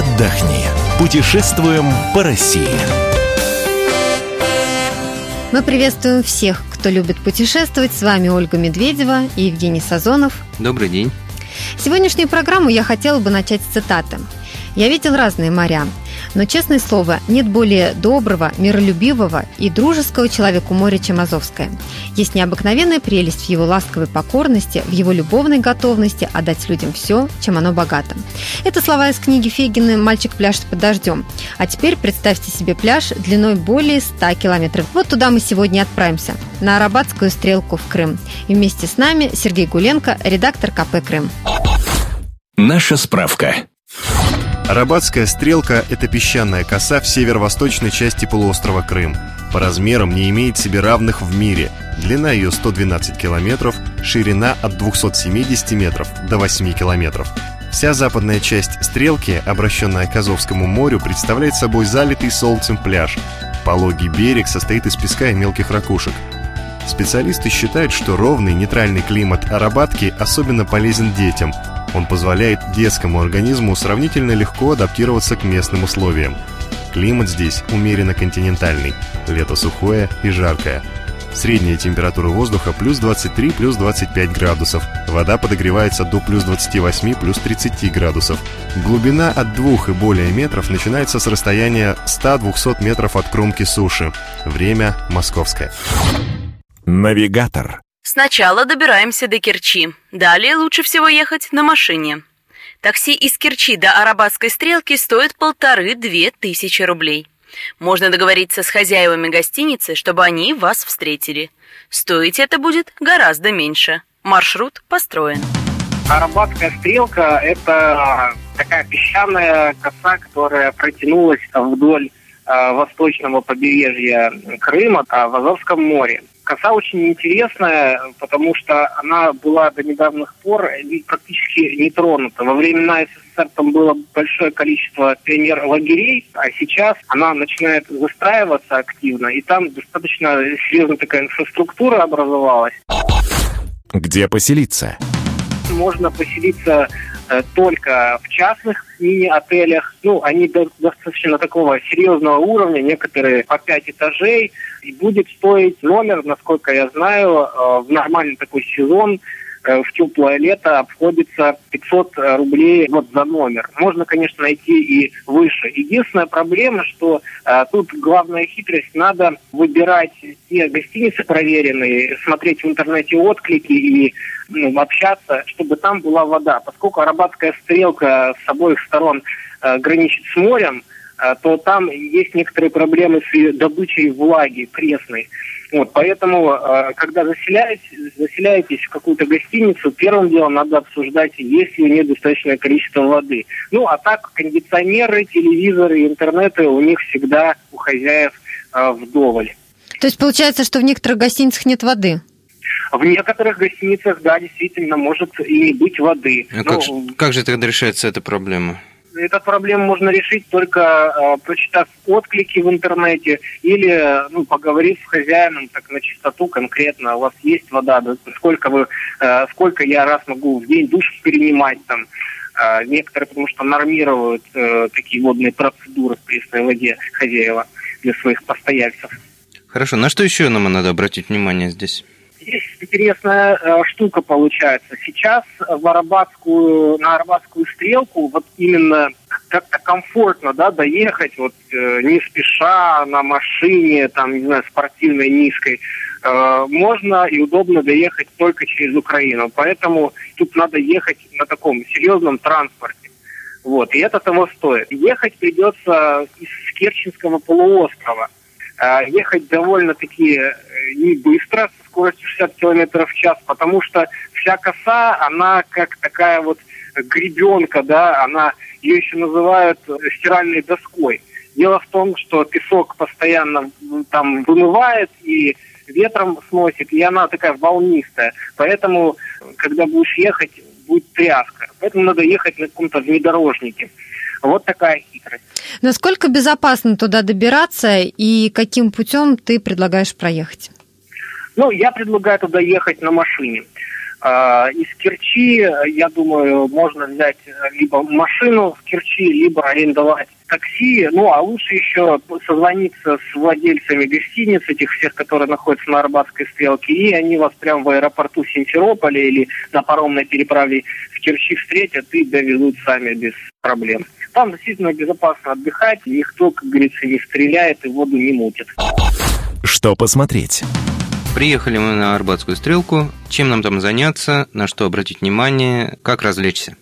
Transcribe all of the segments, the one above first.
отдохни. Путешествуем по России. Мы приветствуем всех, кто любит путешествовать. С вами Ольга Медведева и Евгений Сазонов. Добрый день. Сегодняшнюю программу я хотела бы начать с цитаты. «Я видел разные моря, но, честное слово, нет более доброго, миролюбивого и дружеского человеку моря, чем Азовское. Есть необыкновенная прелесть в его ласковой покорности, в его любовной готовности отдать людям все, чем оно богато. Это слова из книги Фегина «Мальчик пляж под дождем». А теперь представьте себе пляж длиной более 100 километров. Вот туда мы сегодня отправимся, на Арабатскую стрелку в Крым. И вместе с нами Сергей Гуленко, редактор КП «Крым». Наша справка. Арабатская стрелка – это песчаная коса в северо-восточной части полуострова Крым. По размерам не имеет себе равных в мире. Длина ее 112 километров, ширина от 270 метров до 8 километров. Вся западная часть стрелки, обращенная к Азовскому морю, представляет собой залитый солнцем пляж. Пологий берег состоит из песка и мелких ракушек. Специалисты считают, что ровный нейтральный климат Арабатки особенно полезен детям – он позволяет детскому организму сравнительно легко адаптироваться к местным условиям. Климат здесь умеренно континентальный, лето сухое и жаркое. Средняя температура воздуха плюс 23, плюс 25 градусов. Вода подогревается до плюс 28, плюс 30 градусов. Глубина от 2 и более метров начинается с расстояния 100-200 метров от кромки суши. Время московское. Навигатор. Сначала добираемся до Керчи. Далее лучше всего ехать на машине. Такси из Керчи до Арабатской стрелки стоит полторы-две тысячи рублей. Можно договориться с хозяевами гостиницы, чтобы они вас встретили. Стоить это будет гораздо меньше. Маршрут построен. Арабатская стрелка – это такая песчаная коса, которая протянулась вдоль восточного побережья Крыма а в Азовском море. Коса очень интересная, потому что она была до недавних пор практически не тронута. Во времена СССР там было большое количество пионер-лагерей, а сейчас она начинает застраиваться активно, и там достаточно серьезная такая инфраструктура образовалась. Где поселиться? Можно поселиться Э, только в частных мини-отелях. Ну, они достаточно такого серьезного уровня, некоторые по пять этажей. И будет стоить номер, насколько я знаю, э, в нормальный такой сезон в теплое лето обходится 500 э, рублей вот за номер. Можно, конечно, найти и выше. Единственная проблема, что э, тут главная хитрость, надо выбирать те гостиницы проверенные, смотреть в интернете отклики и ну, общаться, чтобы там была вода. Поскольку арабатская стрелка с обоих сторон э, граничит с морем, э, то там есть некоторые проблемы с добычей влаги пресной. Вот, поэтому, э, когда заселяетесь, заселяетесь в какую-то гостиницу, первым делом надо обсуждать, есть ли у нее достаточное количество воды. Ну, а так, кондиционеры, телевизоры, интернеты у них всегда у хозяев э, вдоволь. То есть получается, что в некоторых гостиницах нет воды? В некоторых гостиницах, да, действительно, может и не быть воды. А ну, как, же, как же тогда решается эта проблема? Эту проблему можно решить только э, прочитав отклики в интернете или ну, поговорив с хозяином так на чистоту конкретно. У вас есть вода, да, сколько вы, э, сколько я раз могу в день душ перенимать там. Э, некоторые, потому что нормируют э, такие водные процедуры в пресной воде хозяева для своих постояльцев. Хорошо, на что еще нам надо обратить внимание здесь? Здесь интересная э, штука получается. Сейчас в Арабатскую, на Арабатскую стрелку вот именно как-то комфортно да, доехать, вот э, не спеша, на машине, там, не знаю, спортивной, низкой, э, можно и удобно доехать только через Украину. Поэтому тут надо ехать на таком серьезном транспорте. Вот, и это того стоит. Ехать придется из Керченского полуострова. Э, ехать довольно-таки э, не быстро, скоростью 60 км в час, потому что вся коса, она как такая вот гребенка, да, она ее еще называют э, стиральной доской. Дело в том, что песок постоянно там вымывает и ветром сносит, и она такая волнистая. Поэтому, когда будешь ехать, будет тряска. Поэтому надо ехать на каком-то внедорожнике. Вот такая хитрость. Насколько безопасно туда добираться и каким путем ты предлагаешь проехать? Ну, я предлагаю туда ехать на машине. А, из Керчи, я думаю, можно взять либо машину в Керчи, либо арендовать такси, ну а лучше еще созвониться с владельцами гостиниц, этих всех, которые находятся на Арбатской стрелке, и они вас прямо в аэропорту Симферополя или на паромной переправе в Керчи встретят и довезут сами без проблем. Там действительно безопасно отдыхать, никто, как говорится, не стреляет и воду не мутит. Что посмотреть? Приехали мы на Арбатскую стрелку. Чем нам там заняться? На что обратить внимание? Как развлечься?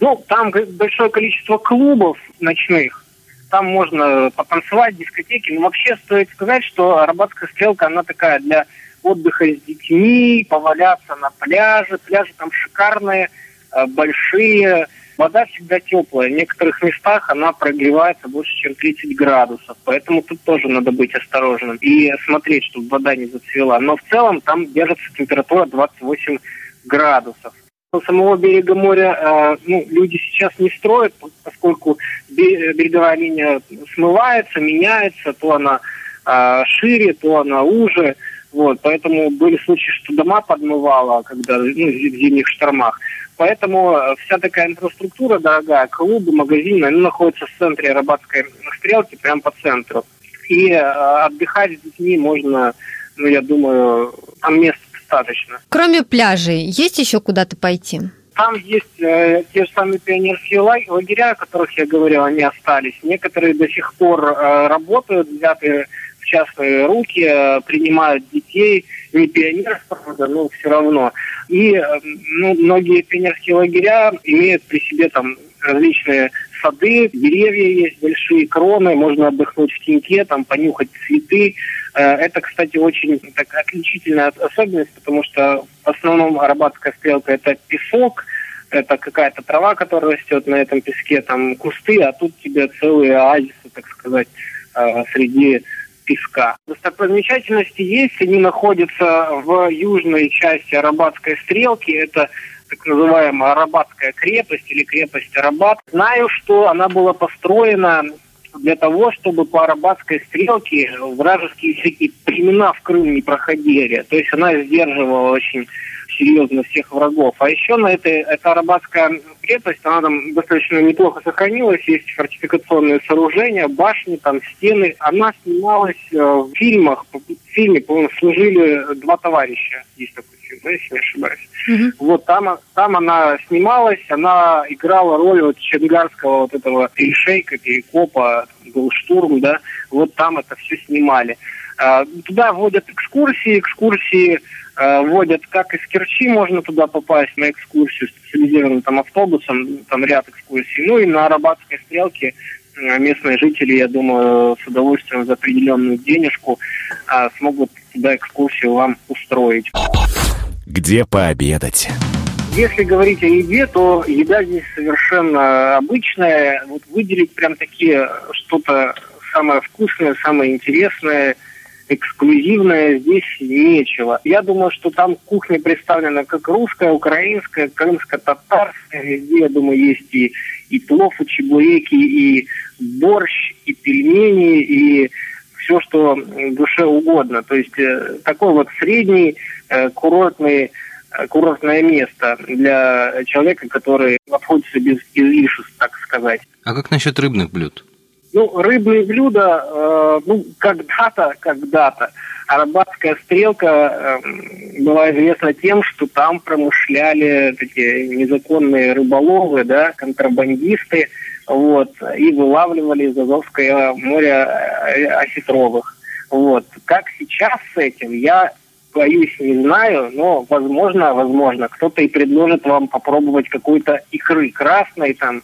Ну, там большое количество клубов ночных. Там можно потанцевать, дискотеки. Но вообще стоит сказать, что Арбатская стрелка, она такая для отдыха с детьми, поваляться на пляже. Пляжи там шикарные, э, большие, Вода всегда теплая. В некоторых местах она прогревается больше, чем 30 градусов. Поэтому тут тоже надо быть осторожным и смотреть, чтобы вода не зацвела. Но в целом там держится температура 28 градусов. У самого берега моря э, ну, люди сейчас не строят, поскольку береговая линия смывается, меняется, то она э, шире, то она уже. Вот, поэтому были случаи, что дома подмывало, когда ну, в зимних штормах. Поэтому э, вся такая инфраструктура дорогая, клубы, магазины, они находятся в центре Рабатской стрелки, прямо по центру. И э, отдыхать с детьми можно, ну, я думаю, там места достаточно. Кроме пляжей, есть еще куда-то пойти? Там есть э, те же самые пионерские лагеря, о которых я говорил, они остались. Некоторые до сих пор э, работают, взятые частные руки, э, принимают детей, не пионеров, правда, но все равно. И ну, многие пионерские лагеря имеют при себе там различные сады, деревья есть, большие кроны, можно отдохнуть в теньке, там понюхать цветы. Э, это, кстати, очень так, отличительная особенность, потому что в основном арабатская стрелка – это песок, это какая-то трава, которая растет на этом песке, там кусты, а тут тебе целые оазисы, так сказать, э, среди песка. Достопримечательности есть, они находятся в южной части Арабатской стрелки, это так называемая Арабатская крепость или крепость Арабат. Знаю, что она была построена для того, чтобы по Арабатской стрелке вражеские всякие племена в Крым не проходили. То есть она сдерживала очень серьезно всех врагов. А еще на этой, эта арабатская крепость, она там достаточно неплохо сохранилась, есть фортификационные сооружения, башни, там стены. Она снималась э, в фильмах, в фильме, по-моему, служили два товарища, есть такой фильм, да, если не ошибаюсь. Mm-hmm. Вот там, там она снималась, она играла роль вот ченгарского вот этого перешейка, перекопа, был штурм, да, вот там это все снимали. А, туда вводят экскурсии, экскурсии э, вводят, как из Керчи можно туда попасть на экскурсию специализированным там автобусом, там ряд экскурсий. Ну и на Арабатской стрелке э, местные жители, я думаю, с удовольствием за определенную денежку э, смогут туда экскурсию вам устроить. Где пообедать? Если говорить о еде, то еда здесь совершенно обычная. Вот выделить прям такие что-то самое вкусное, самое интересное – эксклюзивное здесь нечего. Я думаю, что там кухня представлена как русская, украинская, крымско-татарская. Везде, я думаю, есть и, и плов, и чебуреки, и борщ, и пельмени, и все, что душе угодно. То есть э, такой вот средний э, курортный э, курортное место для человека, который обходится без излишеств, так сказать. А как насчет рыбных блюд? Ну, рыбные блюда, э, ну, когда-то, когда-то арабатская стрелка э, была известна тем, что там промышляли такие незаконные рыболовы, да, контрабандисты, вот, и вылавливали из Азовского моря э, осетровых. Вот. Как сейчас с этим, я боюсь, не знаю, но возможно, возможно, кто-то и предложит вам попробовать какой-то икры красной, там,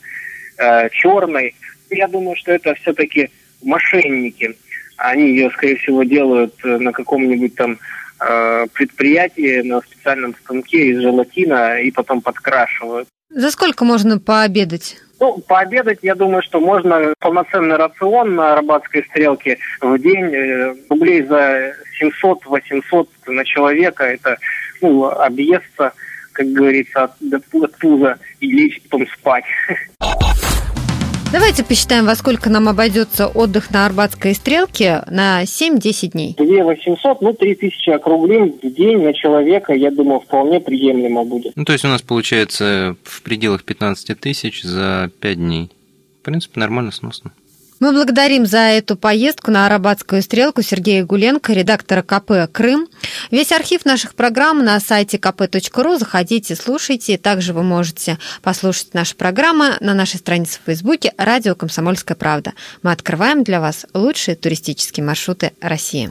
э, черной, я думаю, что это все-таки мошенники. Они ее, скорее всего, делают э, на каком-нибудь там э, предприятии на специальном станке из желатина и потом подкрашивают. За сколько можно пообедать? Ну, пообедать, я думаю, что можно полноценный рацион на Арбатской стрелке в день э, рублей за 700-800 на человека. Это ну, объесться, как говорится, от, от пуза и лечь потом спать. Давайте посчитаем, во сколько нам обойдется отдых на Арбатской стрелке на 7-10 дней. 2 800, ну, 3 тысячи округлим в день на человека, я думаю, вполне приемлемо будет. Ну, то есть у нас получается в пределах 15 тысяч за 5 дней. В принципе, нормально, сносно. Мы благодарим за эту поездку на Арабатскую стрелку Сергея Гуленко, редактора КП «Крым». Весь архив наших программ на сайте kp.ru. Заходите, слушайте. Также вы можете послушать наши программы на нашей странице в Фейсбуке «Радио Комсомольская правда». Мы открываем для вас лучшие туристические маршруты России.